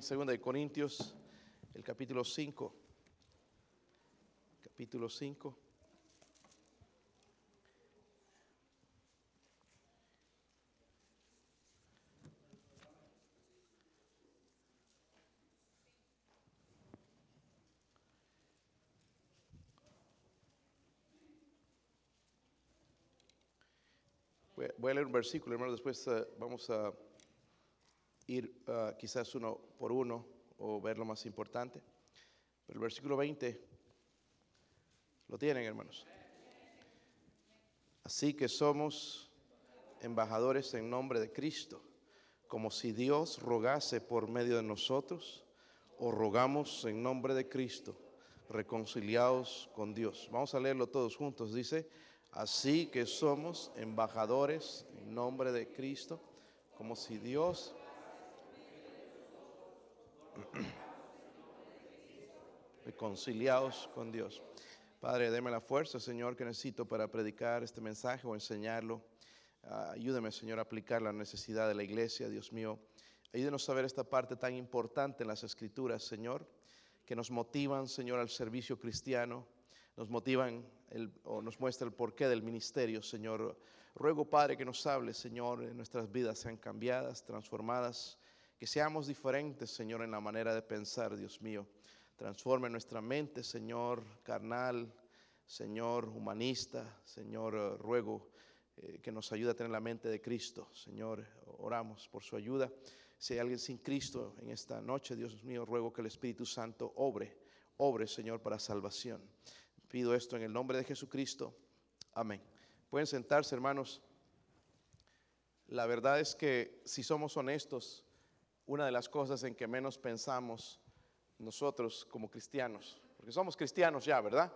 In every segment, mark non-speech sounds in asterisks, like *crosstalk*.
en 2 de Corintios, el capítulo 5. Capítulo 5. Voy a- leer un versículo, hermano, después eh, vamos a ir ah, quizás uno por uno o ver lo más importante. Pero el versículo 20, ¿lo tienen, hermanos? Así que somos embajadores en nombre de Cristo, como si Dios rogase por medio de nosotros, o rogamos en nombre de Cristo, reconciliados con Dios. Vamos a leerlo todos juntos. Dice, así que somos embajadores en nombre de Cristo, como si Dios *clears throat* reconciliados con Dios. Padre, deme la fuerza, Señor, que necesito para predicar este mensaje o enseñarlo. Ah, ayúdeme, Señor, a aplicar la necesidad de la iglesia, Dios mío. Ayúdenos a ver esta parte tan importante en las Escrituras, Señor, que nos motivan, Señor, al servicio cristiano, nos motivan o nos muestra el porqué del ministerio, Señor. Ruego, Padre, que nos hable, Señor, en nuestras vidas sean cambiadas, transformadas, que seamos diferentes, Señor, en la manera de pensar, Dios mío. Transforme nuestra mente, Señor, carnal, Señor, humanista, Señor, eh, ruego eh, que nos ayude a tener la mente de Cristo, Señor, oramos por su ayuda. Si hay alguien sin Cristo en esta noche, Dios mío, ruego que el Espíritu Santo obre, obre, Señor, para salvación. Pido esto en el nombre de Jesucristo. Amén. Pueden sentarse, hermanos. La verdad es que si somos honestos, una de las cosas en que menos pensamos nosotros como cristianos, porque somos cristianos ya, ¿verdad?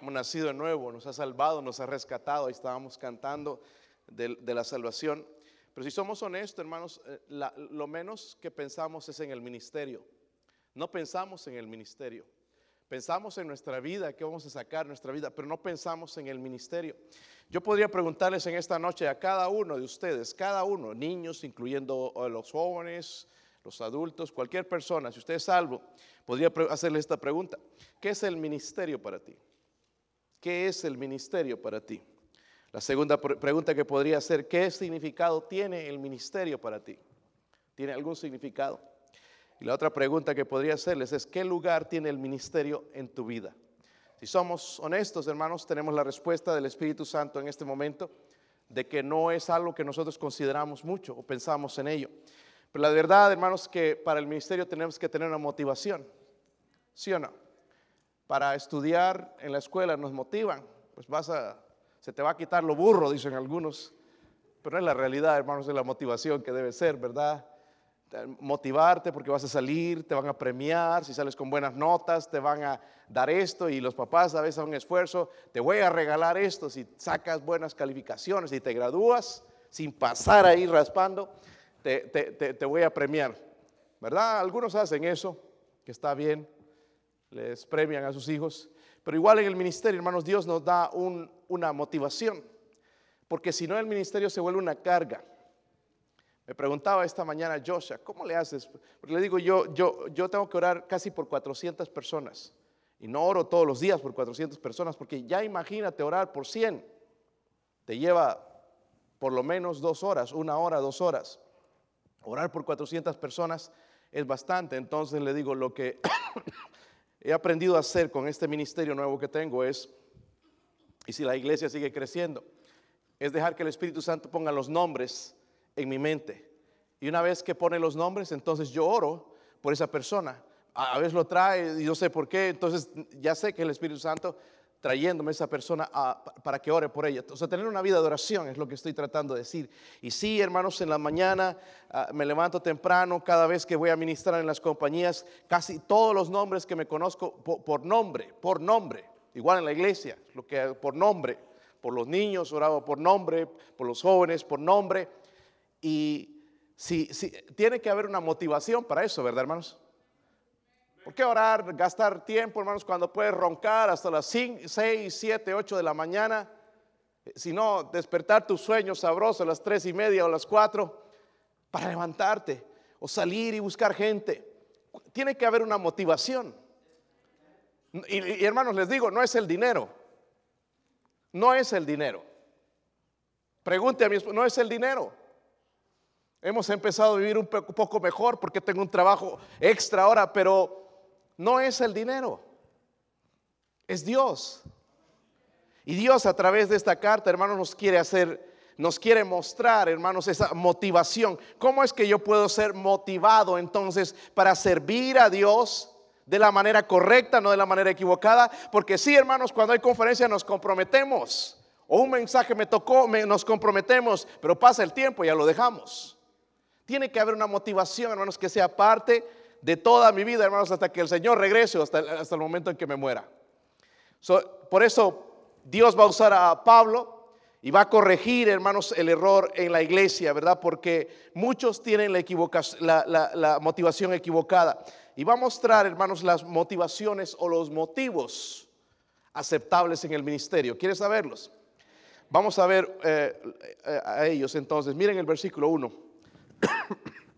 Hemos nacido de nuevo, nos ha salvado, nos ha rescatado, ahí estábamos cantando de, la salvación. Pero si somos honestos, hermanos, eh, la- lo menos que pensamos es en el ministerio. No pensamos en el ministerio. Pensamos en nuestra vida, qué vamos a sacar nuestra vida, pero no pensamos en el ministerio. Yo podría preguntarles en esta noche a cada uno de ustedes, cada uno, niños, incluyendo los jóvenes, los adultos, cualquier persona, si usted es salvo, podría hacerle esta pregunta. ¿Qué es el ministerio para ti? ¿Qué es el ministerio para ti? La segunda pre- pregunta que podría hacer, ¿qué significado tiene el ministerio para ti? ¿Tiene algún significado? Y la otra pregunta que podría hacerles es, ¿qué lugar tiene el ministerio en tu vida? Si somos honestos, hermanos, tenemos la respuesta del Espíritu Santo en este momento de que no es algo que nosotros consideramos mucho o pensamos en ello. Pero la verdad, hermanos, que para el ministerio tenemos que tener una motivación. ¿Sí o no? Para estudiar en la escuela nos motivan, pues vas a, se te va a quitar lo burro, dicen algunos. Pero no es la realidad, hermanos, es la motivación que debe ser, ¿verdad? Motivarte porque vas a salir, te van a premiar, si sales con buenas notas, te van a dar esto y los papás a veces un esfuerzo, te voy a regalar esto si sacas buenas calificaciones y te gradúas sin pasar ahí raspando, te, te- te- te voy a premiar, ¿verdad? Algunos hacen eso, que está bien, les premian a sus hijos, pero igual en el ministerio, hermanos, Dios nos da un- una motivación, porque si no el ministerio se vuelve una carga. Me preguntaba esta mañana Joshua, ¿cómo le haces? Porque le digo, yo, yo, yo tengo que orar casi por 400 personas. Y no oro todos los días por 400 personas, porque ya imagínate orar por 100. Te lleva por lo menos dos horas, una hora, dos horas. Orar por 400 personas es bastante. Entonces le digo, lo que *coughs* he aprendido a hacer con este ministerio nuevo que tengo es, y si la iglesia sigue creciendo, es dejar que el Espíritu Santo ponga los nombres en mi mente. Y una vez que pone los nombres, entonces yo oro por esa persona. A veces lo trae y yo sé por qué, entonces ya sé que el Espíritu Santo trayéndome a esa persona a- pa- para que ore por ella. O sea, tener una vida de oración es lo que estoy tratando de decir. Y sí, hermanos, en la mañana ah, me levanto temprano, cada vez que voy a ministrar en las compañías, casi todos los nombres que me conozco po- por, nombre, por nombre, igual en la iglesia, lo que por nombre, por los niños oraba por nombre, por los jóvenes por nombre. Y si, tiene que haber una motivación para eso, ¿verdad, hermanos? ¿Por qué orar, gastar tiempo, hermanos, cuando puedes roncar hasta las 6, 7, 8 de la mañana? Eh, Si no, despertar tu sueño sabroso a las 3 y media o las 4 para levantarte o salir y buscar gente. tiene que haber una motivación. Y, hermanos, les digo, no es el dinero. No es el dinero. Pregunte a mi esposo, no es el dinero. Hemos empezado a vivir un poco mejor porque tengo un trabajo extra ahora, pero no es el dinero. Es Dios. Y Dios a través de esta carta, hermanos, nos quiere hacer nos quiere mostrar, hermanos, esa motivación. ¿Cómo es que yo puedo ser motivado entonces para servir a Dios? de la manera correcta, no de la manera equivocada, porque sí, hermanos, cuando hay conferencia nos comprometemos, o un mensaje me tocó, nos comprometemos, pero pasa el tiempo y ya lo dejamos. Tiene que haber una motivación, hermanos, que sea parte de toda mi vida, hermanos, hasta que el Señor regrese, hasta, hasta el momento en que me muera. por eso Dios va a usar a Pablo y va a corregir, hermanos, el error en la iglesia, ¿verdad? Porque muchos tienen la, motivación equivocada. Y va a mostrar, hermanos, las motivaciones o los motivos aceptables en el ministerio. ¿Quieres saberlos? Vamos a ver eh, eh, a ellos entonces. Miren el versículo 1. *coughs*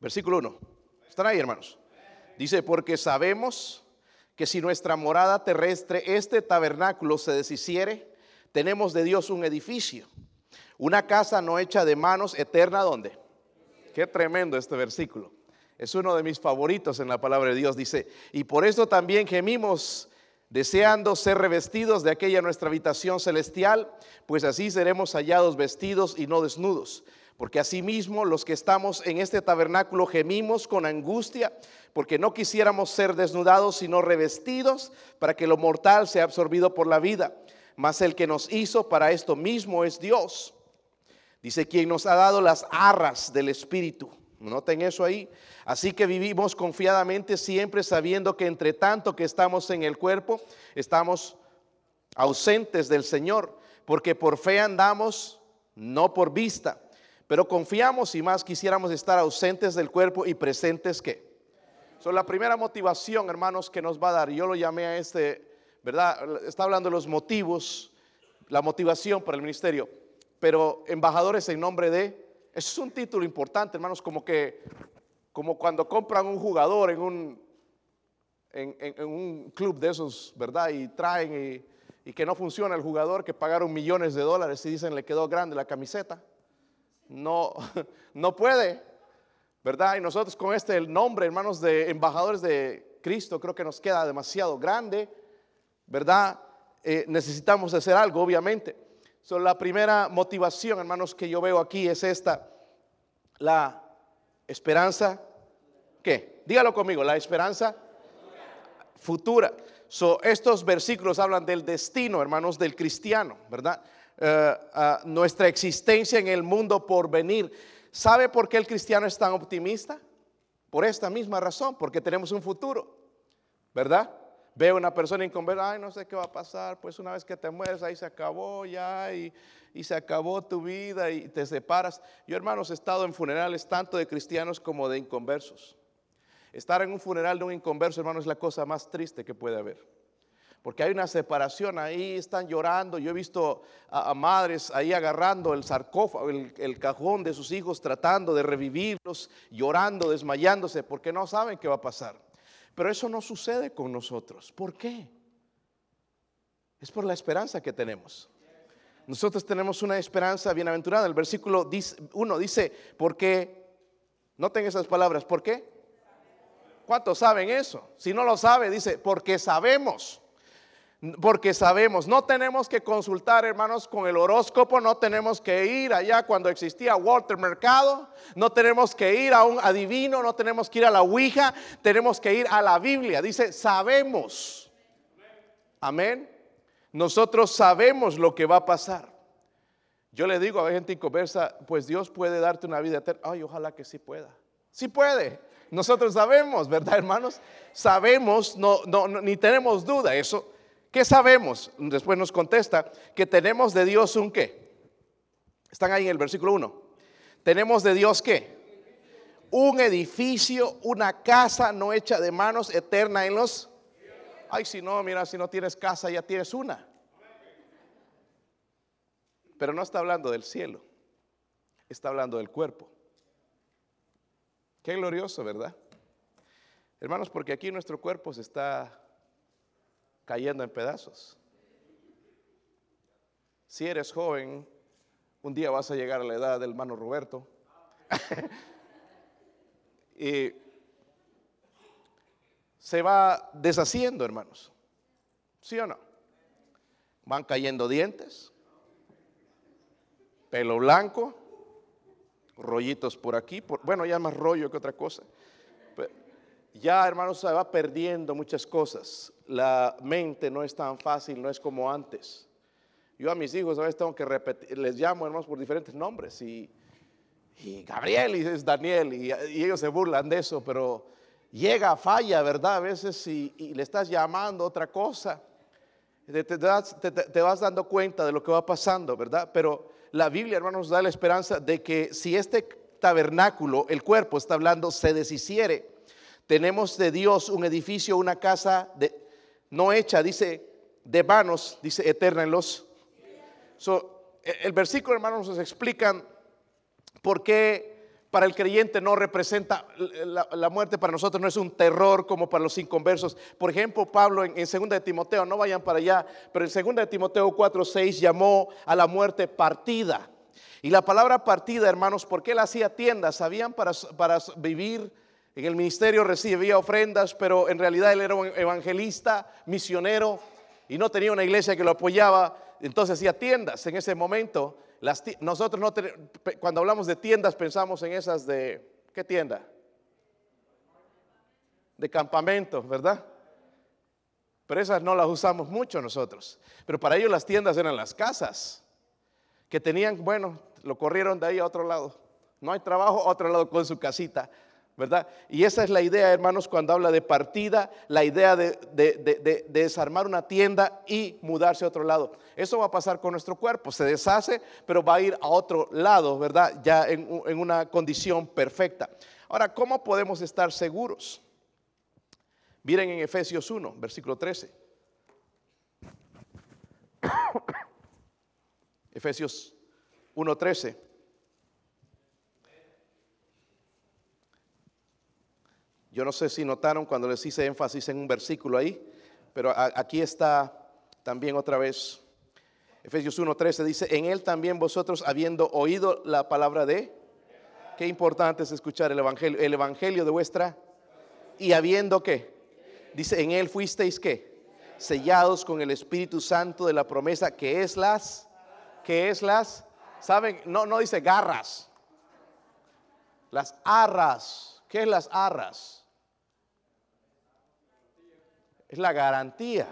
versículo 1. ¿Están ahí, hermanos? Dice, porque sabemos que si nuestra morada terrestre, este tabernáculo se deshiciere, tenemos de Dios un edificio, una casa no hecha de manos, eterna, ¿dónde? Qué tremendo este versículo. Es uno de mis favoritos en la palabra de Dios. Dice, y por eso también gemimos deseando ser revestidos de aquella nuestra habitación celestial, pues así seremos hallados vestidos y no desnudos. Porque asimismo los que estamos en este tabernáculo gemimos con angustia, porque no quisiéramos ser desnudados, sino revestidos, para que lo mortal sea absorbido por la vida. Mas el que nos hizo para esto mismo es Dios. Dice quien nos ha dado las arras del Espíritu. Noten eso ahí. Así que vivimos confiadamente siempre sabiendo que entre tanto que estamos en el cuerpo, estamos ausentes del Señor, porque por fe andamos, no por vista. Pero confiamos y más quisiéramos estar ausentes del cuerpo y presentes que. Son la primera motivación, hermanos, que nos va a dar. Yo lo llamé a este, ¿verdad? Está hablando de los motivos, la motivación para el ministerio. Pero embajadores en nombre de, eso es un título importante, hermanos, como que, como cuando compran un jugador en un, en, un club de esos, ¿verdad? Y traen y, y que no funciona el jugador, que pagaron millones de dólares y dicen le quedó grande la camiseta no, *laughs* no puede, ¿verdad? Y nosotros con este el nombre, hermanos, de embajadores de Cristo, creo que nos queda demasiado grande, ¿verdad? Eh, necesitamos hacer algo, obviamente. So, la primera motivación, hermanos, que yo veo aquí es esta, la esperanza, ¿qué? Dígalo conmigo, la esperanza futura. So, estos versículos hablan del destino, hermanos, del cristiano, ¿verdad? Eh, nuestra existencia en el mundo por venir. ¿Sabe por qué el cristiano es tan optimista? Por esta misma razón, porque tenemos un futuro, ¿verdad? Veo una persona inconversa, ay, no sé qué va a pasar, pues una vez que te mueres, ahí se acabó ya y, y se acabó tu vida y te separas. Yo, hermanos, he estado en funerales tanto de cristianos como de inconversos. Estar en un funeral de un inconverso, hermano, es la cosa más triste que puede haber porque hay una separación, ahí están llorando. Yo he visto a, madres ahí agarrando el sarcófago, el, cajón de sus hijos, tratando de revivirlos, llorando, desmayándose, porque no saben qué va a pasar. Pero eso no sucede con nosotros. ¿Por qué? Es por la esperanza que tenemos. Nosotros tenemos una esperanza bienaventurada. El versículo 1 dice, porque, noten esas palabras, ¿por qué? ¿Cuántos saben eso? Si no lo sabe, dice, porque sabemos. Porque sabemos, no tenemos que consultar, hermanos, con el horóscopo, no tenemos que ir allá cuando existía Walter Mercado, no tenemos que ir a un adivino, no tenemos que ir a la Ouija, tenemos que ir a la Biblia. Dice, sabemos. Amén. Nosotros sabemos lo que va a pasar. Yo le digo a gente conversa, pues Dios puede darte una vida eterna. Ay, ojalá que sí pueda. Sí puede. Nosotros sabemos, ¿verdad, hermanos? Sabemos, no, no ni tenemos duda. Eso ¿Qué sabemos? Después nos contesta que tenemos de Dios un qué. Están ahí en el versículo 1. Tenemos de Dios qué? Un edificio, una casa no hecha de manos, eterna en los... Ay, si no, mira, si no tienes casa, ya tienes una. Pero no está hablando del cielo, está hablando del cuerpo. Qué glorioso, ¿verdad? Hermanos, porque aquí nuestro cuerpo se está cayendo en pedazos. Si eres joven, un día vas a llegar a la edad del hermano Roberto. *laughs* y se va deshaciendo, hermanos. ¿Sí o no? Van cayendo dientes, pelo blanco, rollitos por aquí, bueno, ya más rollo que otra cosa. Ya, hermanos, se va perdiendo muchas cosas. La mente no es tan fácil, no es como antes. Yo a mis hijos a veces tengo que repetir, les llamo, hermanos, por diferentes nombres. Y, Gabriel y es Daniel, y, ellos se burlan de eso, pero llega, falla, ¿verdad? A veces y, le estás llamando otra cosa. Te, te, vas dando cuenta de lo que va pasando, ¿verdad? Pero la Biblia, hermanos, nos da la esperanza de que si este tabernáculo, el cuerpo está hablando, se deshiciere, tenemos de Dios un edificio, una casa no hecha, dice, de manos, dice eterna en los. E, el versículo, hermanos, nos explican por qué para el creyente no representa la, muerte para nosotros no es un terror como para los inconversos. Por ejemplo, Pablo en, en 2 de Timoteo, no vayan para allá, pero en 2 de Timoteo 4, 6 llamó a la muerte partida. Y la palabra partida, hermanos, porque él hacía tiendas, sabían para, para vivir en el ministerio recibía ofrendas, pero en realidad él era un evangelista, misionero y no tenía una iglesia que lo apoyaba, entonces hacía tiendas en ese momento nosotros no cuando hablamos de tiendas pensamos en esas de, ¿qué tienda? De campamento, ¿verdad? Pero esas no las usamos mucho nosotros. Pero para ellos las tiendas eran las casas, que tenían, bueno, lo corrieron de ahí a otro lado. No hay trabajo, a otro lado con su casita. ¿Verdad? Y esa es la idea, hermanos, cuando habla de partida, la idea de, desarmar una tienda y mudarse a otro lado. Eso va a pasar con nuestro cuerpo, se deshace, pero va a ir a otro lado, ¿verdad? Ya en, en una condición perfecta. Ahora, ¿cómo podemos estar seguros? Miren en Efesios 1, versículo 13. *coughs* Efesios 1, 13. Yo no sé si notaron cuando les hice énfasis en un versículo ahí, pero aquí está también otra vez. Efesios 1:13 dice, en él también vosotros habiendo oído la palabra de, qué importante es escuchar el evangelio, el evangelio de vuestra, y habiendo qué, dice, en él fuisteis qué, sellados con el Espíritu Santo de la promesa, que es las, que es las, saben, no, no dice garras, las arras, ¿qué es las arras? Es la garantía.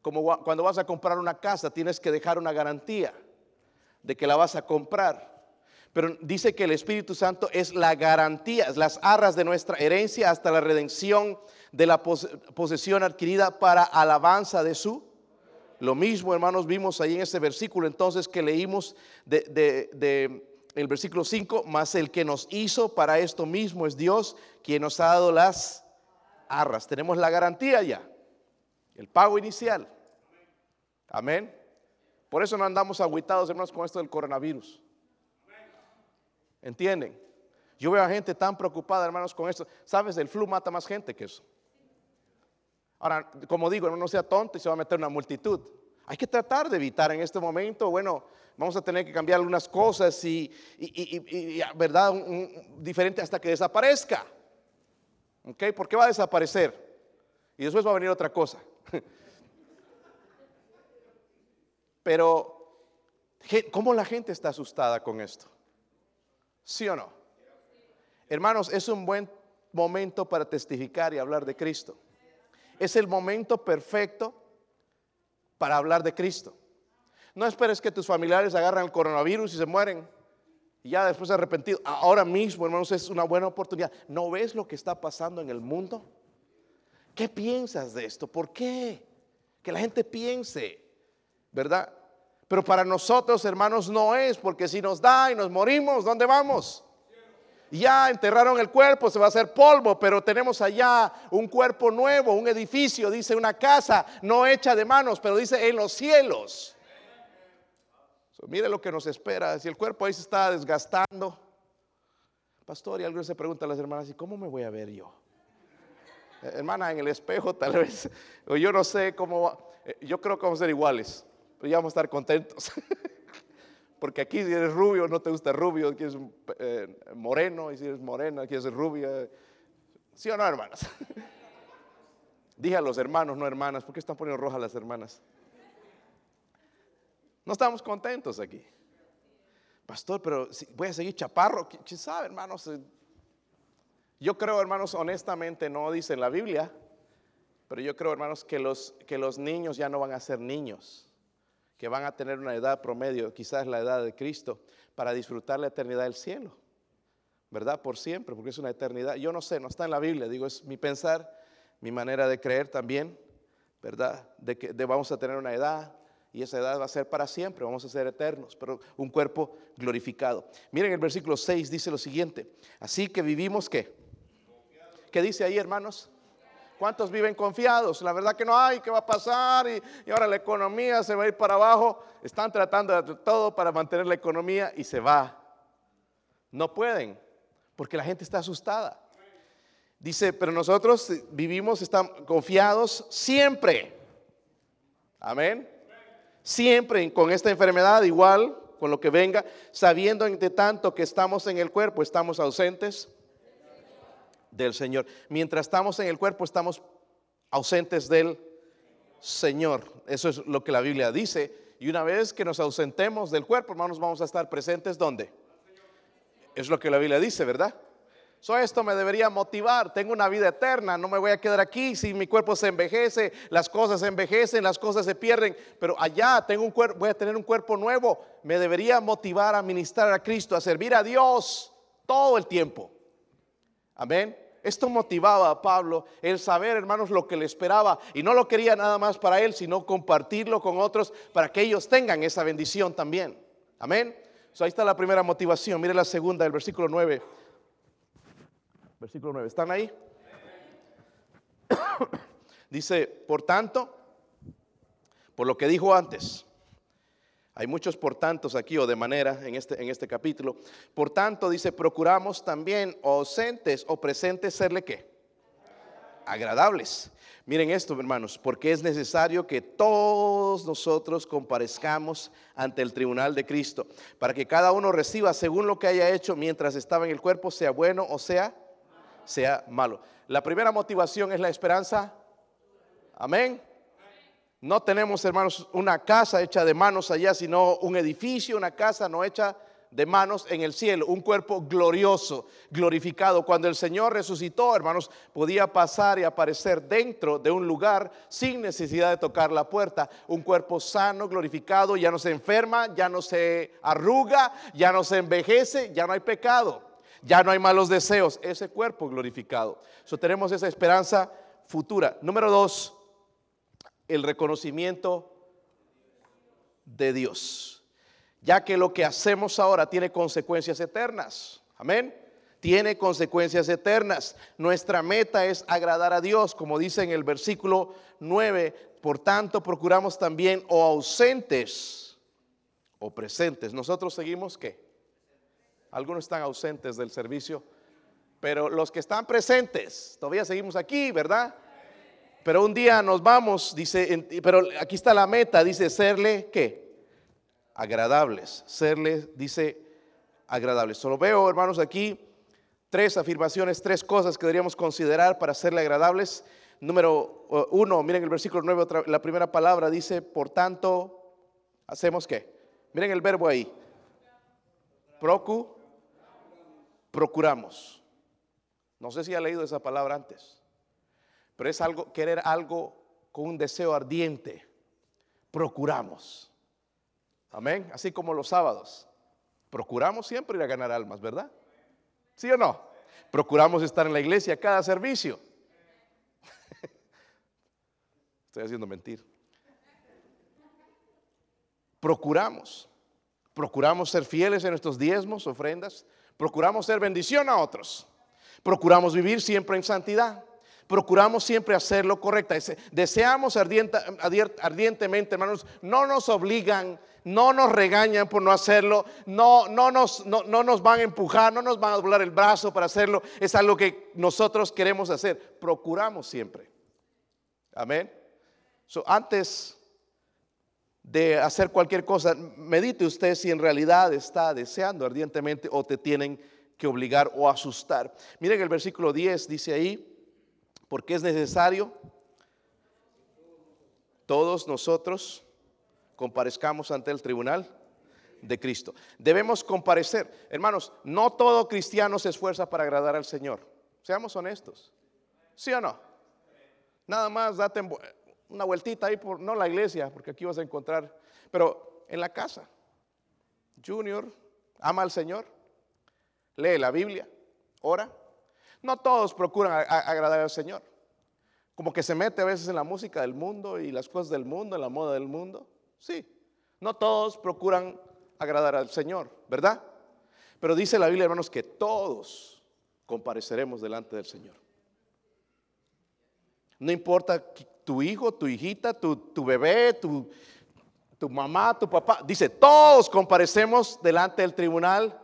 Como cuando vas a comprar una casa, tienes que dejar una garantía de que la vas a comprar. Pero dice que el Espíritu Santo es la garantía, las arras de nuestra herencia hasta la redención de la posesión adquirida para alabanza de su. Lo mismo, hermanos, vimos ahí en ese versículo entonces que leímos de, de el versículo 5, más el que nos hizo para esto mismo es Dios, quien nos ha dado las arras. Tenemos la garantía ya, el pago inicial. Amén. Por eso no andamos aguitados, hermanos, con esto del coronavirus. ¿Entienden? Yo veo a gente tan preocupada, hermanos, con esto. ¿Sabes? El flu mata más gente que eso. Ahora, como digo, no sea tonto y se va a meter una multitud. Hay que tratar de evitar en este momento, bueno, vamos a tener que cambiar algunas cosas y, ¿verdad? diferente hasta que desaparezca. ¿Ok? ¿Por qué va a desaparecer? Y después va a venir otra cosa. *laughs* Pero, ¿cómo la gente está asustada con esto? ¿Sí o no? Hermanos, es un buen momento para testificar y hablar de Cristo. Es el momento perfecto para hablar de Cristo. No esperes que tus familiares agarren el coronavirus y se mueren y ya después de arrepentido, ahora mismo, hermanos, es una buena oportunidad. ¿No ves lo que está pasando en el mundo? ¿Qué piensas de esto? ¿Por qué? Que la gente piense, ¿verdad? Pero para nosotros, hermanos, no es, porque si nos da y nos morimos, ¿dónde vamos? Ya enterraron el cuerpo, se va a hacer polvo, pero tenemos allá un cuerpo nuevo, un edificio, dice una casa, no hecha de manos, pero dice en los cielos. Mire lo que nos espera. Si el cuerpo ahí se está desgastando. Pastor, y alguien se pregunta a las hermanas, ¿y cómo me voy a ver yo? Eh, hermana, en el espejo tal vez. O yo no sé cómo eh, Yo creo que vamos a ser iguales. Pero ya vamos a estar contentos. *laughs* Porque aquí si eres rubio, no te gusta rubio, aquí eres eh, moreno, y si eres morena, aquí eres rubia. ¿Sí o no, hermanas? *laughs* Dije a los hermanos, no hermanas, ¿por qué están poniendo rojas las hermanas? No estamos contentos aquí. Pastor, pero voy a seguir chaparro. ¿Quién sabe, hermanos? Yo creo, hermanos, honestamente, no dice en la Biblia, pero yo creo, hermanos, que los, que los niños ya no van a ser niños, que van a tener una edad promedio, quizás la edad de Cristo, para disfrutar la eternidad del cielo, ¿verdad? Por siempre, porque es una eternidad. Yo no sé, no está en la Biblia, digo, es mi pensar, mi manera de creer también, ¿verdad? De que vamos a tener una edad, y esa edad va a ser para siempre, vamos a ser eternos, pero un cuerpo glorificado. Miren el versículo 6 dice lo siguiente, así que vivimos qué? ¿Qué dice ahí hermanos? ¿Cuántos viven confiados? La verdad que no hay, ¿qué va a pasar? Y, y, ahora la economía se va a ir para abajo. Están tratando de todo para mantener la economía y se va. No pueden, porque la gente está asustada. Dice, pero nosotros vivimos, estamos confiados siempre. Amén siempre con esta enfermedad, igual con lo que venga, sabiendo entre tanto que estamos en el cuerpo, estamos ausentes del Señor. Mientras estamos en el cuerpo, estamos ausentes del Señor. Eso es lo que la Biblia dice. Y una vez que nos ausentemos del cuerpo, hermanos, vamos a estar presentes ¿dónde? Es lo que la Biblia dice, ¿verdad? So, esto me debería motivar. Tengo una vida eterna. No me voy a quedar aquí si mi cuerpo se envejece. Las cosas se envejecen, las cosas se pierden. Pero allá tengo un cuerpo, voy a tener un cuerpo nuevo. Me debería motivar a ministrar a Cristo, a servir a Dios todo el tiempo. Amén. Esto motivaba a Pablo el saber, hermanos, lo que le esperaba. Y no lo quería nada más para él, sino compartirlo con otros para que ellos tengan esa bendición también. Amén. So, ahí está la primera motivación. Mire la segunda, el versículo 9. Versículo 9. ¿Están ahí? *coughs* Dice, por tanto, por lo que dijo antes, hay muchos por tantos aquí o de manera en este, en este capítulo. Por tanto, dice, procuramos también ausentes o presentes serle qué? Agradables. Miren esto, hermanos, porque es necesario que todos nosotros comparezcamos ante el tribunal de Cristo, para que cada uno reciba según lo que haya hecho mientras estaba en el cuerpo, sea bueno o sea sea malo. La primera motivación es la esperanza. Amén. No tenemos, hermanos, una casa hecha de manos allá, sino un edificio, una casa no hecha de manos en el cielo, un cuerpo glorioso, glorificado. Cuando el Señor resucitó, hermanos, podía pasar y aparecer dentro de un lugar sin necesidad de tocar la puerta. Un cuerpo sano, glorificado, ya no se enferma, ya no se arruga, ya no se envejece, ya no hay pecado ya no hay malos deseos, ese cuerpo glorificado. So, tenemos esa esperanza futura. Número dos, el reconocimiento de Dios. Ya que lo que hacemos ahora tiene consecuencias eternas. Amén. Tiene consecuencias eternas. Nuestra meta es agradar a Dios, como dice en el versículo 9. Por tanto, procuramos también o ausentes o presentes. Nosotros seguimos qué? Algunos están ausentes del servicio, pero los que están presentes, todavía seguimos aquí, ¿verdad? Pero un día nos vamos, dice, pero aquí está la meta, dice serle, ¿qué? Agradables, serle, dice, agradables. Solo veo, hermanos, aquí tres afirmaciones, tres cosas que deberíamos considerar para serle agradables. Número uno, miren el versículo 9, la primera palabra dice, por tanto, ¿hacemos qué? Miren el verbo ahí. Procu, procuramos. No sé si ha leído esa palabra antes, pero es algo, querer algo con un deseo ardiente. Procuramos. Amén. Así como los sábados. Procuramos siempre ir a ganar almas, ¿verdad? ¿Sí o no? Procuramos estar en la iglesia cada servicio. *laughs* Estoy haciendo mentir. Procuramos. Procuramos ser fieles en nuestros diezmos, ofrendas. Procuramos ser bendición a otros. Procuramos vivir siempre en santidad. Procuramos siempre hacer lo correcto. Deseamos ardientemente, hermanos, no nos obligan, no nos regañan por no hacerlo, no, no, nos, no, nos van a empujar, no nos van a doblar el brazo para hacerlo. Es algo que nosotros queremos hacer. Procuramos siempre. Amén. antes de hacer cualquier cosa, medite usted si en realidad está deseando ardientemente o te tienen que obligar o asustar. Miren el versículo 10 dice ahí, porque es necesario todos nosotros comparezcamos ante el tribunal de Cristo. Debemos comparecer. Hermanos, no todo cristiano se esfuerza para agradar al Señor. Seamos honestos. ¿Sí o no? Nada más date una vueltita ahí por, no la iglesia, porque aquí vas a encontrar, pero en la casa. Junior, ama al Señor, lee la Biblia, ora. No todos procuran agradar al Señor. Como que se mete a veces en la música del mundo y las cosas del mundo, en la moda del mundo. Sí, no todos procuran agradar al Señor, ¿verdad? Pero dice la Biblia, hermanos, que todos compareceremos delante del Señor. No importa tu hijo, tu hijita, tu, bebé, tu, tu mamá, tu papá. Dice, todos comparecemos delante del tribunal.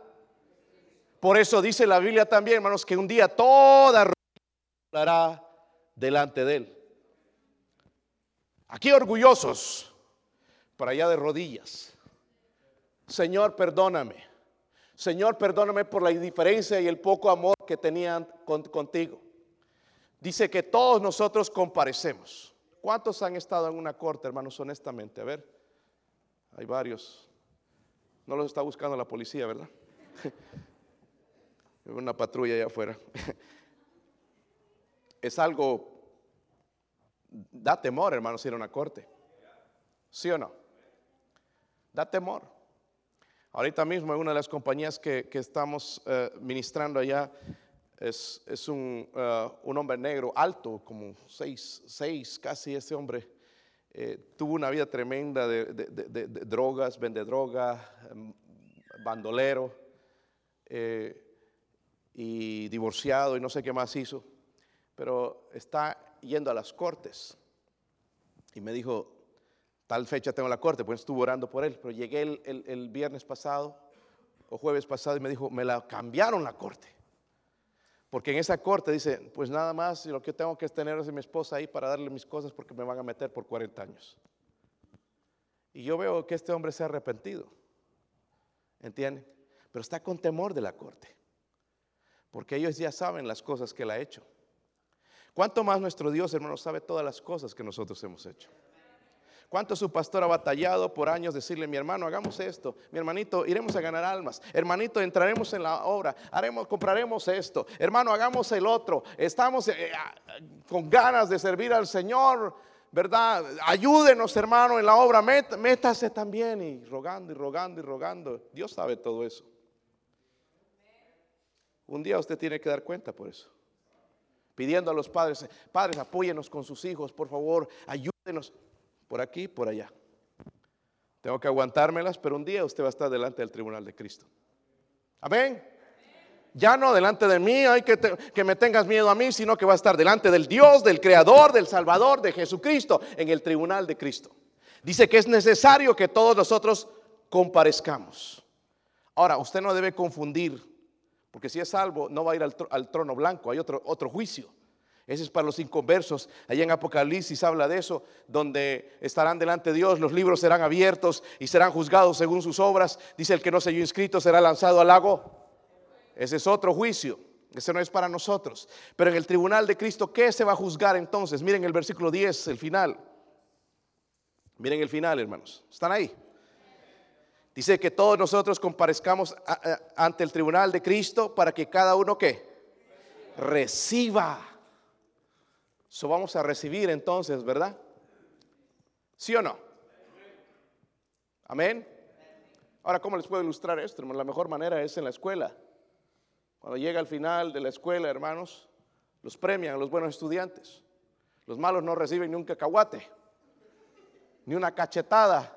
Por eso dice la Biblia también, hermanos, que un día toda hablará delante de él. Aquí orgullosos, para allá de rodillas. Señor, perdóname. Señor, perdóname por la indiferencia y el poco amor que tenían contigo. Dice que todos nosotros comparecemos. ¿Cuántos han estado en una corte, hermanos, honestamente? A ver, hay varios. No los está buscando la policía, ¿verdad? *laughs* una patrulla allá afuera. *laughs* es algo, da temor, hermanos, ir a una corte. ¿Sí o no? Da temor. Ahorita mismo en una de las compañías que, estamos eh, ministrando allá, es, uh, un, hombre negro alto, como seis, seis casi ese hombre. Eh, tuvo una vida tremenda de, drogas, vende droga, em, bandolero eh, y divorciado y no sé qué más hizo. Pero está yendo a las cortes. Y me dijo, tal fecha tengo la corte, pues estuve orando por él. Pero llegué el viernes pasado o jueves pasado y me dijo, me la cambiaron la corte. Porque en esa corte dice, pues nada más lo que tengo que tener es mi esposa ahí para darle mis cosas porque me van a meter por 40 años. Y yo veo que este hombre se ha arrepentido. ¿Entienden? Pero está con temor de la corte. Porque ellos ya saben las cosas que él ha hecho. ¿Cuánto más nuestro Dios, hermano, sabe todas las cosas que nosotros hemos hecho? ¿Cuánto su pastor ha batallado por años decirle, mi hermano, hagamos esto, mi hermanito, iremos a ganar almas, hermanito, entraremos en la obra, haremos, compraremos esto, hermano, hagamos el otro, estamos eh, ah, con ganas de servir al Señor, ¿verdad? Ayúdenos, hermano, en la obra, métase también y rogando y rogando y rogando. Dios sabe todo eso. Un día usted tiene que dar cuenta por eso. Pidiendo a los padres, padres, apóyenos con sus hijos, por favor, ayúdenos por aquí, por allá. Tengo que aguantármelas, pero un día usted va a estar delante del tribunal de Cristo. Amén. Ya no delante de mí, hay que, que me tengas miedo a mí, sino que va a estar delante del Dios, del Creador, del Salvador, de Jesucristo, en el tribunal de Cristo. Dice que es necesario que todos nosotros comparezcamos. Ahora, usted no debe confundir, porque si es salvo, no va a ir al, trono blanco, hay otro, otro juicio. Ese es para los inconversos. Allá en Apocalipsis habla de eso, donde estarán delante de Dios, los libros serán abiertos y serán juzgados según sus obras. Dice el que no se halló inscrito será lanzado al lago. Ese es otro juicio. Ese no es para nosotros. Pero en el tribunal de Cristo, ¿qué se va a juzgar entonces? Miren el versículo 10, el final. Miren el final, hermanos. ¿Están ahí? Dice que todos nosotros comparezcamos ante el tribunal de Cristo para que cada uno que reciba So vamos a recibir entonces, ¿verdad? ¿Sí o no? Amén. Ahora, ¿cómo les puedo ilustrar esto? La mejor manera es en la escuela. Cuando llega al final de la escuela, hermanos, los premian a los buenos estudiantes. Los malos no reciben ni un cacahuate, ni una cachetada.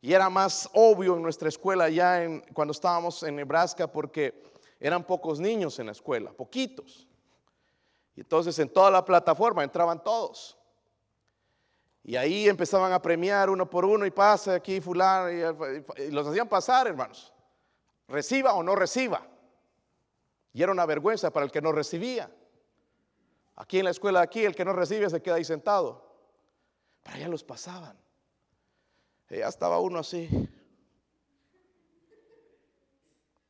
Y era más obvio en nuestra escuela ya en, cuando estábamos en Nebraska porque eran pocos niños en la escuela, poquitos. Y entonces en toda la plataforma entraban todos. Y ahí empezaban a premiar uno por uno y pasa aquí fulano y, los hacían pasar, hermanos. Reciba o no reciba. Y era una vergüenza para el que no recibía. Aquí en la escuela aquí el que no recibe se queda ahí sentado. Para allá los pasaban. Y ya estaba uno así.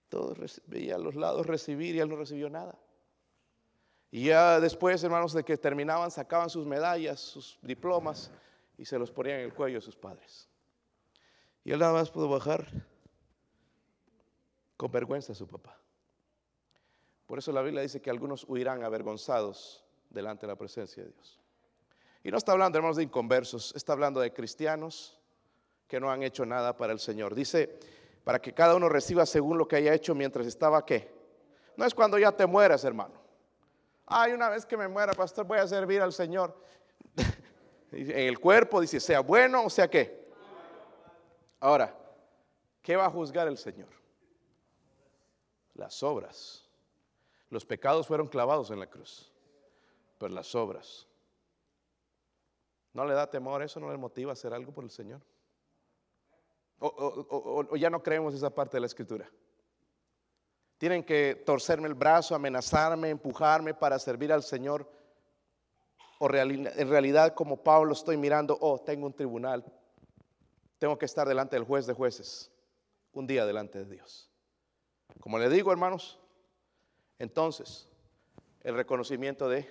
Todos veía a los lados recibir y él no recibió nada. Y ya después, hermanos, de que terminaban, sacaban sus medallas, sus diplomas y se los ponían en el cuello de sus padres. Y él nada más pudo bajar con vergüenza a su papá. Por eso la Biblia dice que algunos huirán avergonzados delante de la presencia de Dios. Y no está hablando, hermanos, de inconversos, está hablando de cristianos que no han hecho nada para el Señor. Dice, para que cada uno reciba según lo que haya hecho mientras estaba qué. No es cuando ya te mueras, hermano. Ay, una vez que me muera, pastor, voy a servir al Señor. *laughs* en el cuerpo dice, sea bueno o sea qué. Ahora, ¿qué va a juzgar el Señor? Las obras. Los pecados fueron clavados en la cruz, pero las obras. ¿No le da temor eso? ¿No le motiva a hacer algo por el Señor? o ya no creemos esa parte de la escritura? Tienen que torcerme el brazo, amenazarme, empujarme para servir al Señor. O en realidad, como Pablo estoy mirando, oh, tengo un tribunal. Tengo que estar delante del juez de jueces. Un día delante de Dios. Como le digo, hermanos, entonces, el reconocimiento de,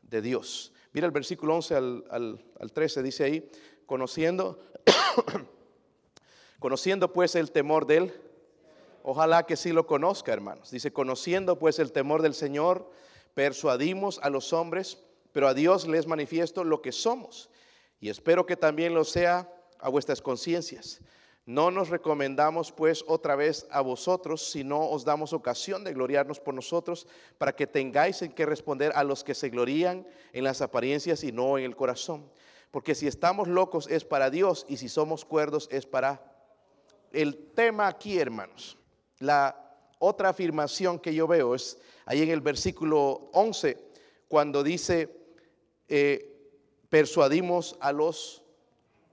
de Dios. Mira el versículo 11 al, al 13, dice ahí, conociendo, *coughs* conociendo pues el temor de él Ojalá que sí lo conozca, hermanos. Dice, conociendo pues el temor del Señor, persuadimos a los hombres, pero a Dios les manifiesto lo que somos. Y espero que también lo sea a vuestras conciencias. No nos recomendamos pues otra vez a vosotros, sino os damos ocasión de gloriarnos por nosotros, para que tengáis en qué responder a los que se glorían en las apariencias y no en el corazón. Porque si estamos locos es para Dios y si somos cuerdos es para el tema aquí, hermanos. La otra afirmación que yo veo es ahí en el versículo 11, cuando dice, eh, persuadimos a los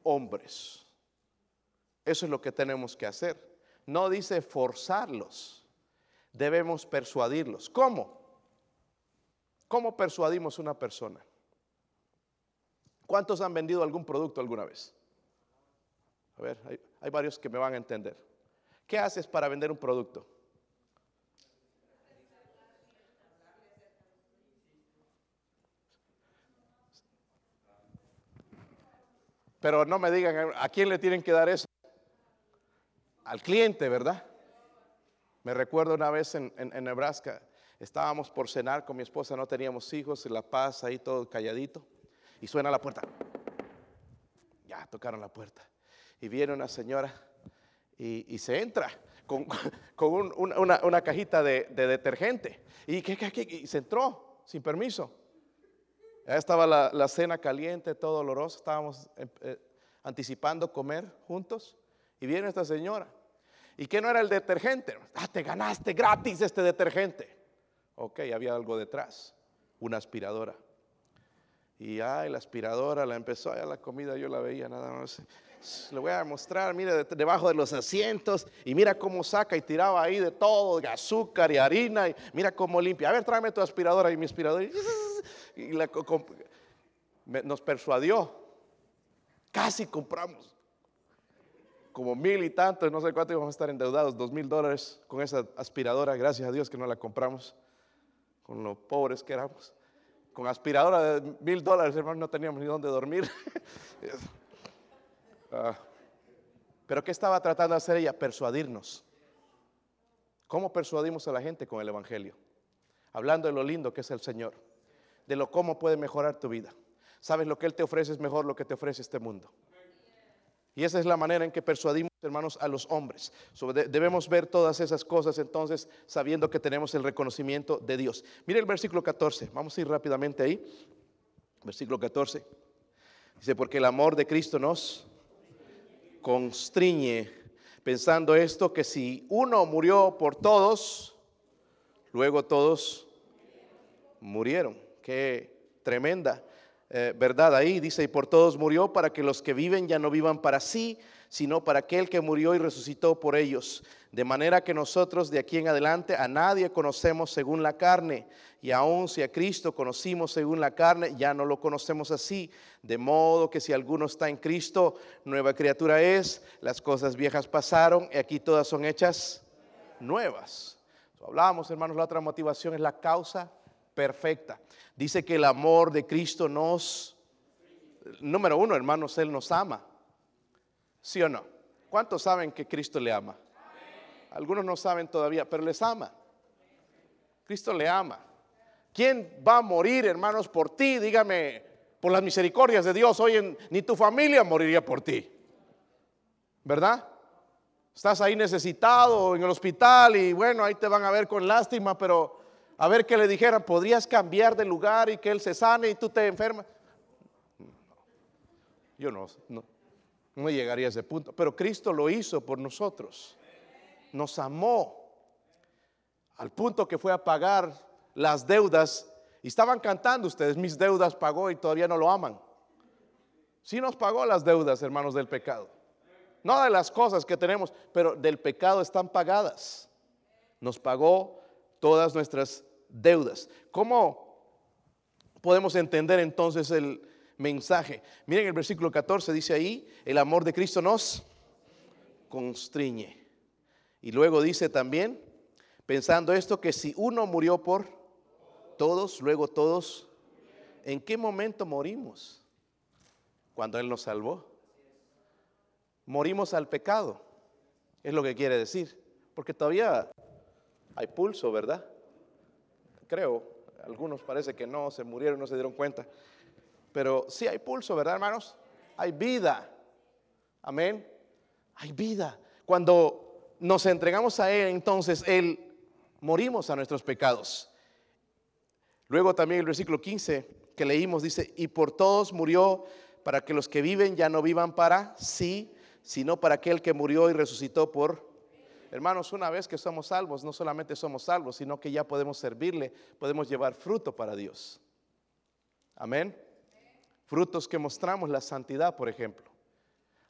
hombres. Eso es lo que tenemos que hacer. No dice forzarlos, debemos persuadirlos. ¿Cómo? ¿Cómo persuadimos a una persona? ¿Cuántos han vendido algún producto alguna vez? A ver, hay, hay varios que me van a entender. ¿Qué haces para vender un producto? Pero no me digan, ¿a quién le tienen que dar eso? Al cliente, ¿verdad? Me recuerdo una vez en, Nebraska, estábamos por cenar con mi esposa, no teníamos hijos, en La Paz, ahí todo calladito, y suena la puerta. Ya tocaron la puerta. Y viene una señora y, se entra con, *laughs* una, cajita de, detergente. Y, que, se entró sin permiso. Ya estaba la, cena caliente, todo oloroso. Estábamos eh, eh, anticipando comer juntos. Y viene esta señora. ¿Y qué no era el detergente? Ah, te ganaste gratis este detergente. Ok, había algo detrás. Una aspiradora. Y ay, la aspiradora la empezó, allá la comida yo la veía nada más. Le voy a mostrar, mire, debajo de los asientos y mira cómo saca y tiraba ahí de todo, de azúcar y harina y mira cómo limpia. A ver, tráeme tu aspiradora y mi aspiradora. Y nos persuadió. Casi compramos. Como mil y tantos, no sé cuánto íbamos a estar endeudados, dos mil dólares con esa aspiradora. Gracias a Dios que no la compramos, con lo pobres que éramos. Con aspiradora de mil dólares, hermano, no teníamos ni dónde dormir. *laughs* Ah. Pero ¿qué estaba tratando de hacer ella? Persuadirnos. ¿Cómo persuadimos a la gente con el Evangelio? Hablando de lo lindo que es el Señor, de lo cómo puede mejorar tu vida. Sabes, lo que Él te ofrece es mejor lo que te ofrece este mundo. Y esa es la manera en que persuadimos, hermanos, a los hombres. debemos ver todas esas cosas entonces sabiendo que tenemos el reconocimiento de Dios. Mire el versículo 14, vamos a ir rápidamente ahí. Versículo 14. Dice, porque el amor de Cristo nos constriñe, pensando esto, que si uno murió por todos, luego todos murieron. Qué tremenda eh, verdad ahí. Dice, y por todos murió para que los que viven ya no vivan para sí, sino para aquel que murió y resucitó por ellos. De manera que nosotros de aquí en adelante a nadie conocemos según la carne. Y aun si a Cristo conocimos según la carne, ya no lo conocemos así. De modo que si alguno está en Cristo, nueva criatura es, las cosas viejas pasaron y aquí todas son hechas nuevas. Hablábamos, hermanos, la otra motivación es la causa perfecta. Dice que el amor de Cristo nos, número uno, hermanos, Él nos ama. ¿Sí o no? ¿Cuántos saben que Cristo le ama? Algunos no saben todavía, pero les ama. Cristo le ama. ¿Quién va a morir, hermanos, por ti? Dígame, por las misericordias de Dios, hoy ni tu familia moriría por ti. ¿Verdad? Estás ahí necesitado en el hospital y bueno, ahí te van a ver con lástima, pero a ver qué le dijeran, podrías cambiar de lugar y que él se sane y tú te enfermas. Yo no, no, no llegaría a ese punto, pero Cristo lo hizo por nosotros. Nos amó al punto que fue a pagar las deudas y estaban cantando ustedes, mis deudas pagó y todavía no lo aman. Sí nos pagó las deudas, hermanos, del pecado. No de las cosas que tenemos, pero del pecado están pagadas. Nos pagó todas nuestras deudas. ¿Cómo podemos entender entonces el mensaje? Miren el versículo 14, dice ahí, el amor de Cristo nos constriñe. Y luego dice también, pensando esto, que si uno murió por todos, luego todos, ¿en qué momento morimos? Cuando Él nos salvó. Morimos al pecado, es lo que quiere decir, porque todavía hay pulso, ¿verdad? creo. Algunos parece que no, se murieron, no se dieron cuenta. Pero sí hay pulso, ¿verdad, hermanos? Hay vida. Amén. Hay vida. Cuando nos entregamos a Él, entonces Él morimos a nuestros pecados. Luego también el versículo 15 que leímos dice, y por todos murió para que los que viven ya no vivan para sí, sino para aquel que murió y resucitó por Hermanos, una vez que somos salvos, no solamente somos salvos, sino que ya podemos servirle, podemos llevar fruto para Dios. Amén. Frutos que mostramos la santidad, por ejemplo.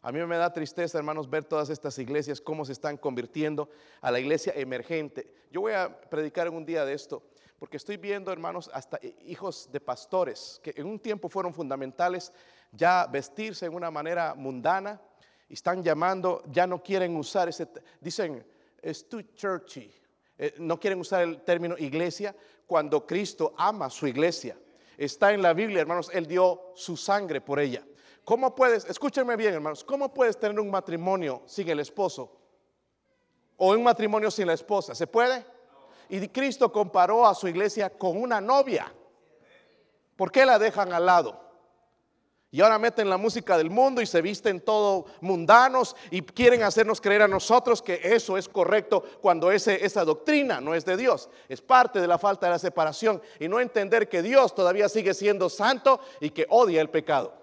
A mí me da tristeza, hermanos, ver todas estas iglesias, cómo se están convirtiendo a la iglesia emergente. Yo voy a predicar un día de esto, porque estoy viendo, hermanos, hasta hijos de pastores, que en un tiempo fueron fundamentales, ya vestirse en una manera mundana, están llamando, ya no quieren usar ese, dicen, es too churchy. Eh, no quieren usar el término iglesia cuando Cristo ama su iglesia. Está en la Biblia, hermanos, Él dio su sangre por ella. ¿Cómo puedes, escúchenme bien, hermanos, cómo puedes tener un matrimonio sin el esposo? O un matrimonio sin la esposa, ¿se puede? Y Cristo comparó a su iglesia con una novia. ¿Por qué la dejan al lado? Y ahora meten la música del mundo y se visten todo mundanos y quieren hacernos creer a nosotros que eso es correcto cuando ese, esa doctrina no es de Dios. Es parte de la falta de la separación y no entender que Dios todavía sigue siendo santo y que odia el pecado.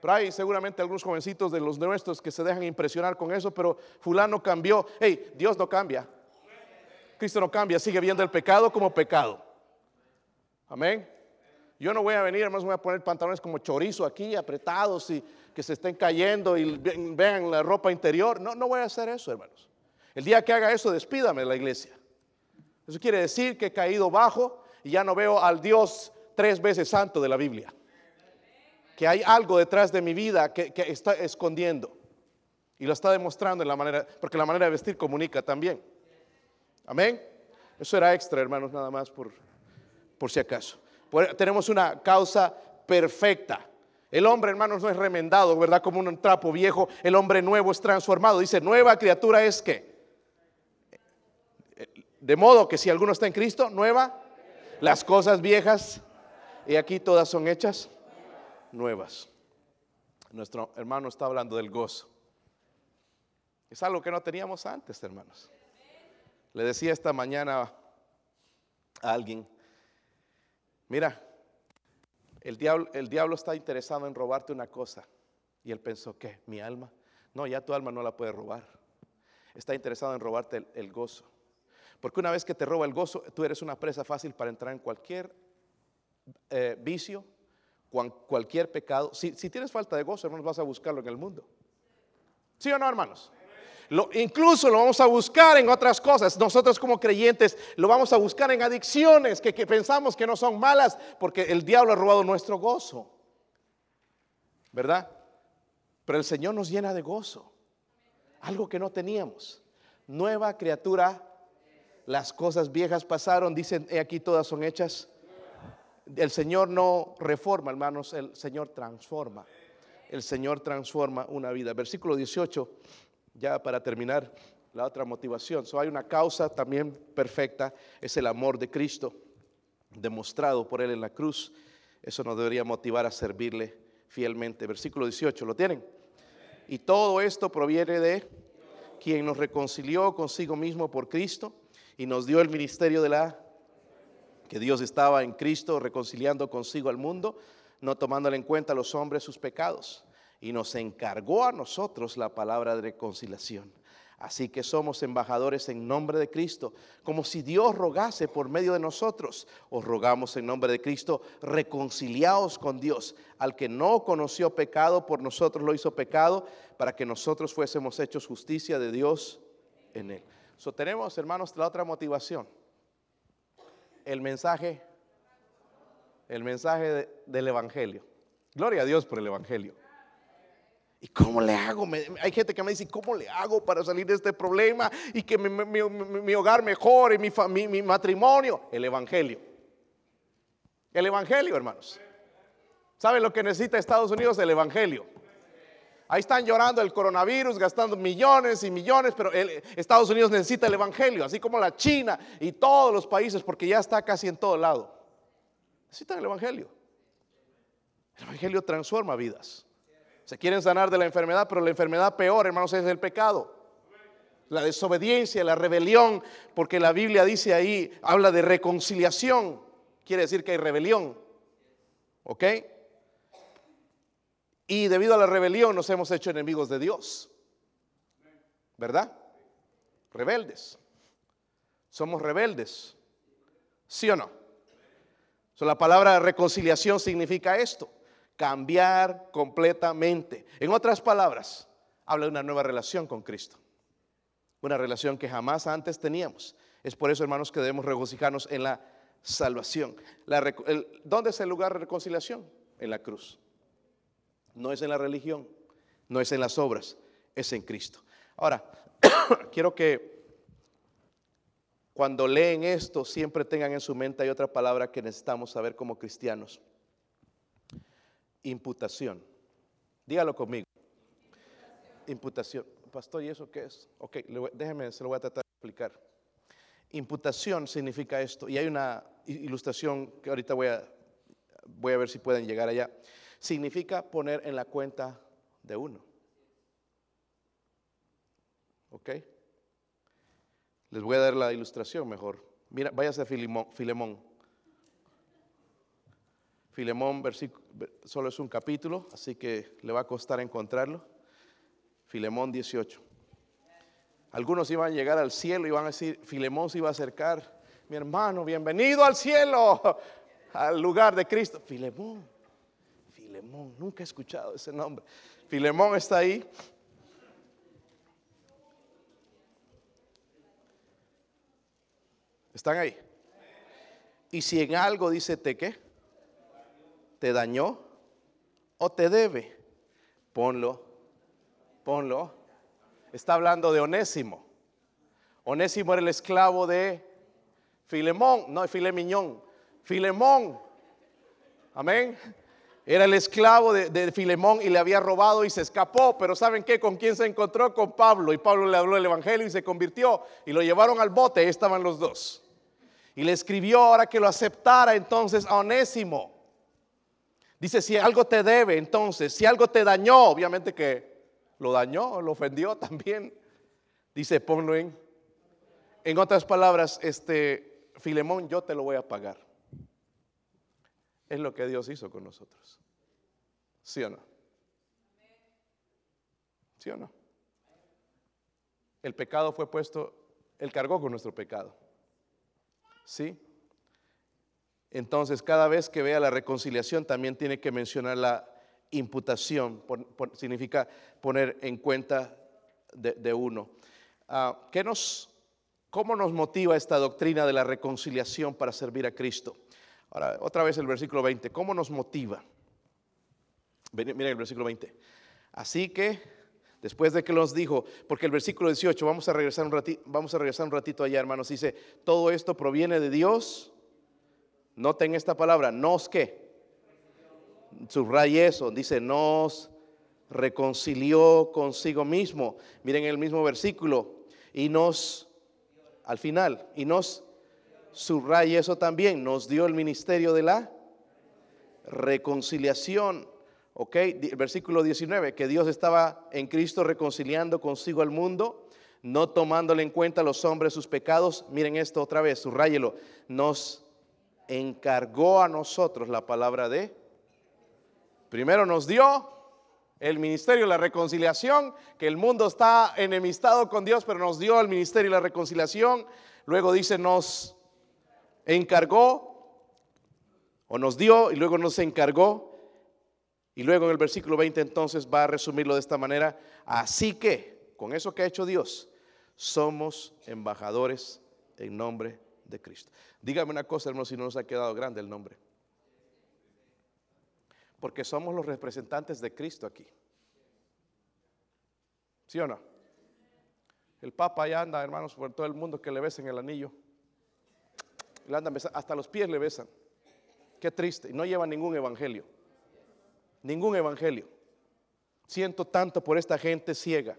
Pero hay seguramente algunos jovencitos de los nuestros que se dejan impresionar con eso, pero fulano cambió. Hey, Dios no cambia. Cristo no cambia, sigue viendo el pecado como pecado. Amén. Yo no voy a venir, hermanos, voy a poner pantalones como chorizo aquí, apretados y que se estén cayendo y vean la ropa interior. No, no voy a hacer eso, hermanos. El día que haga eso, despídame de la iglesia. Eso quiere decir que he caído bajo y ya no veo al Dios tres veces santo de la Biblia. Que hay algo detrás de mi vida que, está escondiendo. Y lo está demostrando en la manera, porque la manera de vestir comunica también. Amén. Eso era extra, hermanos, nada más por, por si acaso tenemos una causa perfecta. El hombre, hermanos, no es remendado, ¿verdad? Como un trapo viejo. El hombre nuevo es transformado. Dice, nueva criatura es que. De modo que si alguno está en Cristo, nueva. Las cosas viejas, y aquí todas son hechas nuevas. Nuestro hermano está hablando del gozo. Es algo que no teníamos antes, hermanos. Le decía esta mañana a alguien, Mira, el diablo, el diablo está interesado en robarte una cosa. Y él pensó, ¿qué? ¿Mi alma? No, ya tu alma no la puede robar. Está interesado en robarte el, gozo. Porque una vez que te roba el gozo, tú eres una presa fácil para entrar en cualquier eh, vicio, cualquier pecado. Si, si, tienes falta de gozo, hermanos, vas a buscarlo en el mundo. ¿Sí o no, hermanos? Incluso lo vamos a buscar en otras cosas. Nosotros como creyentes lo vamos a buscar en adicciones que, que pensamos que no son malas porque el diablo ha robado nuestro gozo. ¿Verdad? Pero el Señor nos llena de gozo. Algo que no teníamos. Nueva criatura. Las cosas viejas pasaron. Dicen, he aquí todas son hechas. El Señor no reforma, hermanos. El Señor transforma. El Señor transforma una vida. Versículo 18 ya para terminar, la otra motivación. So, hay una causa también perfecta, es el amor de Cristo, demostrado por Él en la cruz. Eso nos debería motivar a servirle fielmente. Versículo 18, ¿lo tienen? Y todo esto proviene de quien nos reconcilió consigo mismo por Cristo y nos dio el ministerio de la que Dios estaba en Cristo reconciliando consigo al mundo, no tomándole en cuenta a los hombres sus pecados y nos encargó a nosotros la palabra de reconciliación. Así que somos embajadores en nombre de Cristo, como si Dios rogase por medio de nosotros. Os rogamos en nombre de Cristo, reconciliaos con Dios. Al que no conoció pecado, por nosotros lo hizo pecado, para que nosotros fuésemos hechos justicia de Dios en él. So, tenemos, hermanos, la otra motivación. El mensaje, el mensaje del Evangelio. Gloria a Dios por el Evangelio. ¿Y cómo le hago? hay gente que me dice, ¿cómo le hago para salir de este problema y que mi, hogar mejore, mi, mi matrimonio? El Evangelio. El Evangelio, hermanos. ¿Saben lo que necesita Estados Unidos? El Evangelio. Ahí están llorando el coronavirus, gastando millones y millones, pero Estados Unidos necesita el Evangelio, así como la China y todos los países, porque ya está casi en todo lado. Necesitan el Evangelio. El Evangelio transforma vidas. Se quieren sanar de la enfermedad, pero la enfermedad peor, hermanos, es el pecado. La desobediencia, la rebelión, porque la Biblia dice ahí, habla de reconciliación. Quiere decir que hay rebelión. ¿Ok? Y debido a la rebelión nos hemos hecho enemigos de Dios. ¿Verdad? Rebeldes. Somos rebeldes. ¿Sí o no? la palabra reconciliación significa esto cambiar completamente. En otras palabras, habla de una nueva relación con Cristo. Una relación que jamás antes teníamos. Es por eso, hermanos, que debemos regocijarnos en la salvación. ¿Dónde es el lugar de reconciliación? En la cruz. No es en la religión, no es en las obras, es en Cristo. Ahora, *coughs* quiero que cuando leen esto siempre tengan en su mente, hay otra palabra que necesitamos saber como cristianos imputación. Dígalo conmigo. Imputación. Pastor, ¿y eso qué es? Ok, déjeme, se lo voy a tratar de explicar. Imputación significa esto, y hay una ilustración que ahorita voy a, voy a ver si pueden llegar allá. Significa poner en la cuenta de uno. ¿Ok? Les voy a dar la ilustración mejor. Mira, váyase a Filemón. Filemón solo es un capítulo, así que le va a costar encontrarlo. Filemón 18. Algunos iban a llegar al cielo y iban a decir, Filemón se iba a acercar, mi hermano, bienvenido al cielo, *laughs* al lugar de Cristo. Filemón, Filemón, nunca he escuchado ese nombre. Filemón está ahí. ¿Están ahí? Y si en algo dice te qué? Te dañó o te debe, ponlo, ponlo. Está hablando de Onésimo. Onésimo era el esclavo de Filemón, no Filemiñón, Filemón. Amén. Era el esclavo de, de, Filemón y le había robado y se escapó. Pero ¿saben qué? ¿Con quién se encontró? Con Pablo. Y Pablo le habló el Evangelio y se convirtió. Y lo llevaron al bote. Ahí estaban los dos. Y le escribió ahora que lo aceptara entonces a Onésimo. Dice, si algo te debe, entonces, si algo te dañó, obviamente que lo dañó, lo ofendió *laughs* también. Dice, ponlo en. En otras palabras, este, Filemón, yo te lo voy a pagar. Es lo que Dios hizo con nosotros. ¿Sí o no? ¿Sí o no? El pecado fue puesto, Él cargó con nuestro pecado. ¿Sí? Entonces, cada vez que vea la reconciliación, también tiene que mencionar la imputación, significa poner en cuenta de, uno. Ah, ¿qué nos, ¿Cómo nos motiva esta doctrina de la reconciliación para servir a Cristo? Ahora, otra vez el versículo 20, ¿cómo nos motiva? Miren el versículo 20. Así que, después de que nos dijo, porque el versículo 18, vamos a regresar un ratito, vamos a regresar un ratito allá, hermanos, dice, todo esto proviene de Dios. Noten esta palabra, nos qué. Subraye eso, dice, nos reconcilió consigo mismo. Miren el mismo versículo, y nos, al final, y nos subraya eso también, nos dio el ministerio de la reconciliación. ¿Ok? Versículo 19, que Dios estaba en Cristo reconciliando consigo al mundo, no tomándole en cuenta a los hombres sus pecados. Miren esto otra vez, subrayelo. Nos encargó a nosotros la palabra de. Primero nos dio el ministerio de la reconciliación, que el mundo está enemistado con Dios, pero nos dio el ministerio de la reconciliación. Luego dice, nos encargó, o nos dio, y luego nos encargó. Y luego en el versículo 20 entonces va a resumirlo de esta manera. Así que, con eso que ha hecho Dios, somos embajadores en nombre de Cristo. Dígame una cosa, hermano, si no nos ha quedado grande el nombre. Porque somos los representantes de Cristo aquí. ¿Sí o no? El Papa ya anda, hermanos, por todo el mundo que le besen el anillo. Le andan hasta los pies le besan. Qué triste. Y no lleva ningún evangelio. Ningún evangelio. Siento tanto por esta gente ciega.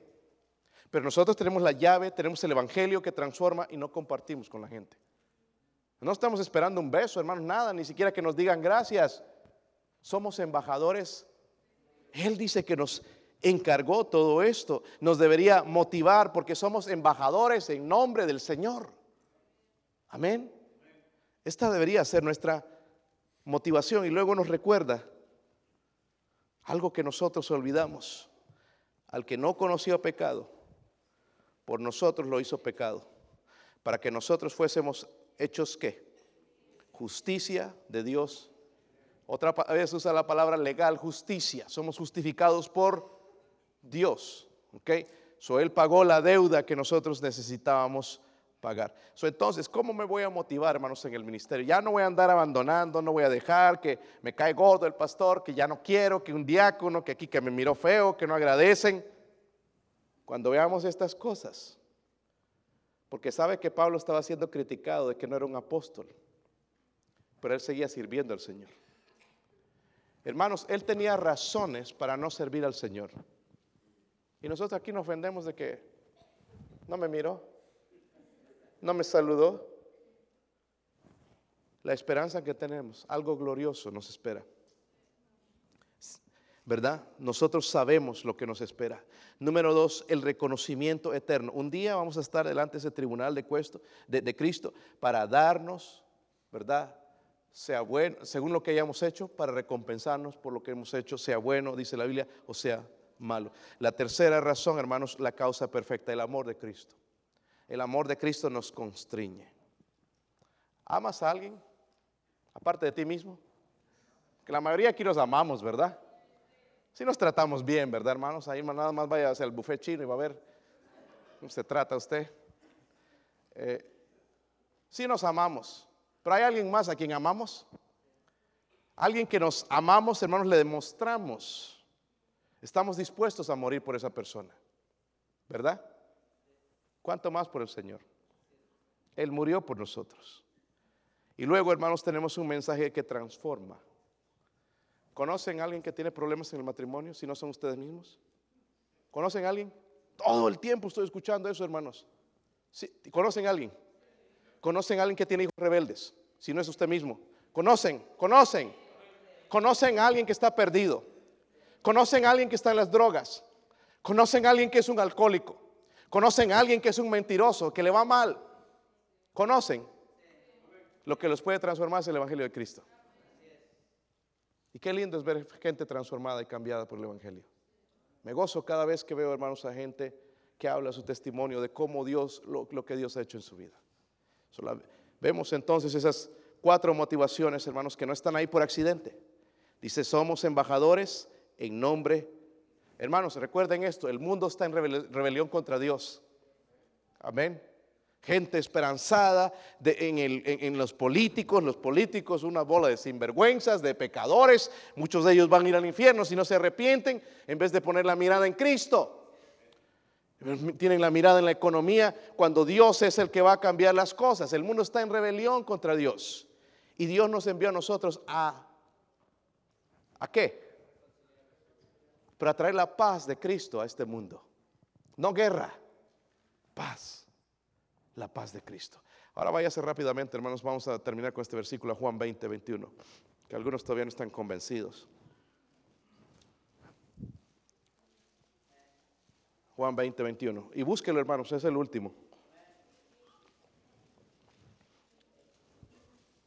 Pero nosotros tenemos la llave, tenemos el evangelio que transforma y no compartimos con la gente. No estamos esperando un beso, hermanos, nada, ni siquiera que nos digan gracias. Somos embajadores. Él dice que nos encargó todo esto. Nos debería motivar porque somos embajadores en nombre del Señor. Amén. Esta debería ser nuestra motivación y luego nos recuerda algo que nosotros olvidamos. Al que no conoció pecado, por nosotros lo hizo pecado, para que nosotros fuésemos hechos qué? Justicia de Dios. Otra vez usa la palabra legal, justicia. Somos justificados por Dios. ¿Ok? So, él pagó la deuda que nosotros necesitábamos pagar. entonces, ¿cómo me voy a motivar, hermanos, en el ministerio? Ya no voy a andar abandonando, no voy a dejar que me cae gordo el pastor, que ya no quiero, que un diácono, que aquí que me miró feo, que no agradecen. Cuando veamos estas cosas, porque sabe que Pablo estaba siendo criticado de que no era un apóstol, pero él seguía sirviendo al Señor. Hermanos, él tenía razones para no servir al Señor. Y nosotros aquí nos ofendemos de que no me miró, no me saludó. La esperanza que tenemos, algo glorioso nos espera. ¿Verdad? Nosotros sabemos lo que nos espera. Número dos, el reconocimiento eterno. Un día vamos a estar delante de ese tribunal de, Cristo para darnos, ¿verdad? Sea bueno, según lo que hayamos hecho, para recompensarnos por lo que hemos hecho, sea bueno, dice la Biblia, o sea malo. La tercera razón, hermanos, la causa perfecta, el amor de Cristo el amor de Cristo nos constriñe. ¿Amas a alguien? Aparte de ti mismo. Que la mayoría aquí nos amamos, ¿verdad? Si nos tratamos bien, ¿verdad, hermanos? Ahí nada más vaya hacia el buffet chino y va a ver cómo se trata usted. Eh, sí nos amamos, pero hay alguien más a quien amamos. Alguien que nos amamos, hermanos, le demostramos. Estamos dispuestos a morir por esa persona, ¿verdad? ¿Cuánto más por el Señor? Él murió por nosotros. Y luego, hermanos, tenemos un mensaje que transforma. ¿Conocen a alguien que tiene problemas en el matrimonio si no son ustedes mismos? ¿Conocen a alguien? Todo el tiempo estoy escuchando eso, hermanos. ¿Conocen a alguien? ¿Conocen a alguien que tiene hijos rebeldes? Si no es usted mismo. ¿Conocen? ¿Conocen? ¿Conocen a alguien que está perdido? ¿Conocen a alguien que está en las drogas? ¿Conocen a alguien que es un alcohólico? Conocen a alguien que es un mentiroso, que le va mal. Conocen. Lo que los puede transformar es el Evangelio de Cristo. Y qué lindo es ver gente transformada y cambiada por el Evangelio. Me gozo cada vez que veo, hermanos, a gente que habla su testimonio de cómo Dios, lo, que Dios ha hecho en su vida. Vemos entonces esas cuatro motivaciones, hermanos, que no están ahí por accidente. Dice, somos embajadores en nombre. Hermanos, recuerden esto, el mundo está en rebelión contra Dios. Amén. Gente esperanzada en, los políticos, los políticos una bola de sinvergüenzas, de pecadores. Muchos de ellos van a ir al infierno si no se arrepienten, en vez de poner la mirada en Cristo. Tienen la mirada en la economía cuando Dios es el que va a cambiar las cosas. El mundo está en rebelión contra Dios. Y Dios nos envió a nosotros a ¿A qué? Para traer la paz de Cristo a este mundo. No guerra, paz. La paz de Cristo. Ahora váyase rápidamente, hermanos. Vamos a terminar con este versículo, Juan 20, 21, que algunos todavía no están convencidos. Juan 20, 21. Y búsquelo, hermanos, es el último.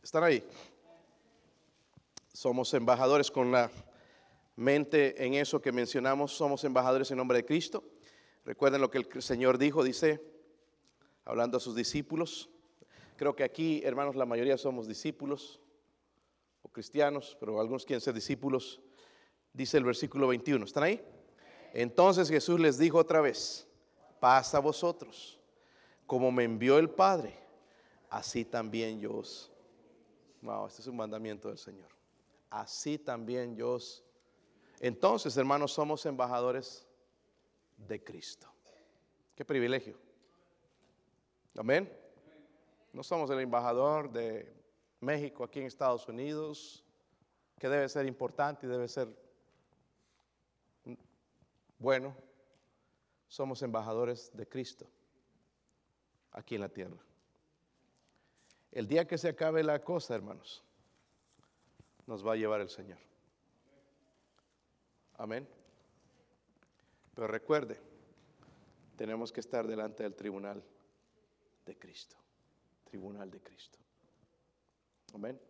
¿Están ahí? Somos embajadores con la mente en eso que mencionamos, somos embajadores en nombre de Cristo. Recuerden lo que el Señor dijo, dice, hablando a sus discípulos. Creo que aquí, hermanos, la mayoría somos discípulos o cristianos, pero algunos quieren ser discípulos. Dice el versículo 21, ¿están ahí? Entonces Jesús les dijo otra vez, paz a vosotros, como me envió el Padre, así también yo os... Wow, este es un mandamiento del Señor así también yo Entonces, hermanos, somos embajadores de Cristo. Qué privilegio. Amén. No somos el embajador de México aquí en Estados Unidos, que debe ser importante y debe ser bueno. Somos embajadores de Cristo aquí en la tierra. El día que se acabe la cosa, hermanos, nos va a llevar el Señor. Amén. Pero recuerde, tenemos que estar delante del tribunal de Cristo. Tribunal de Cristo. Amén.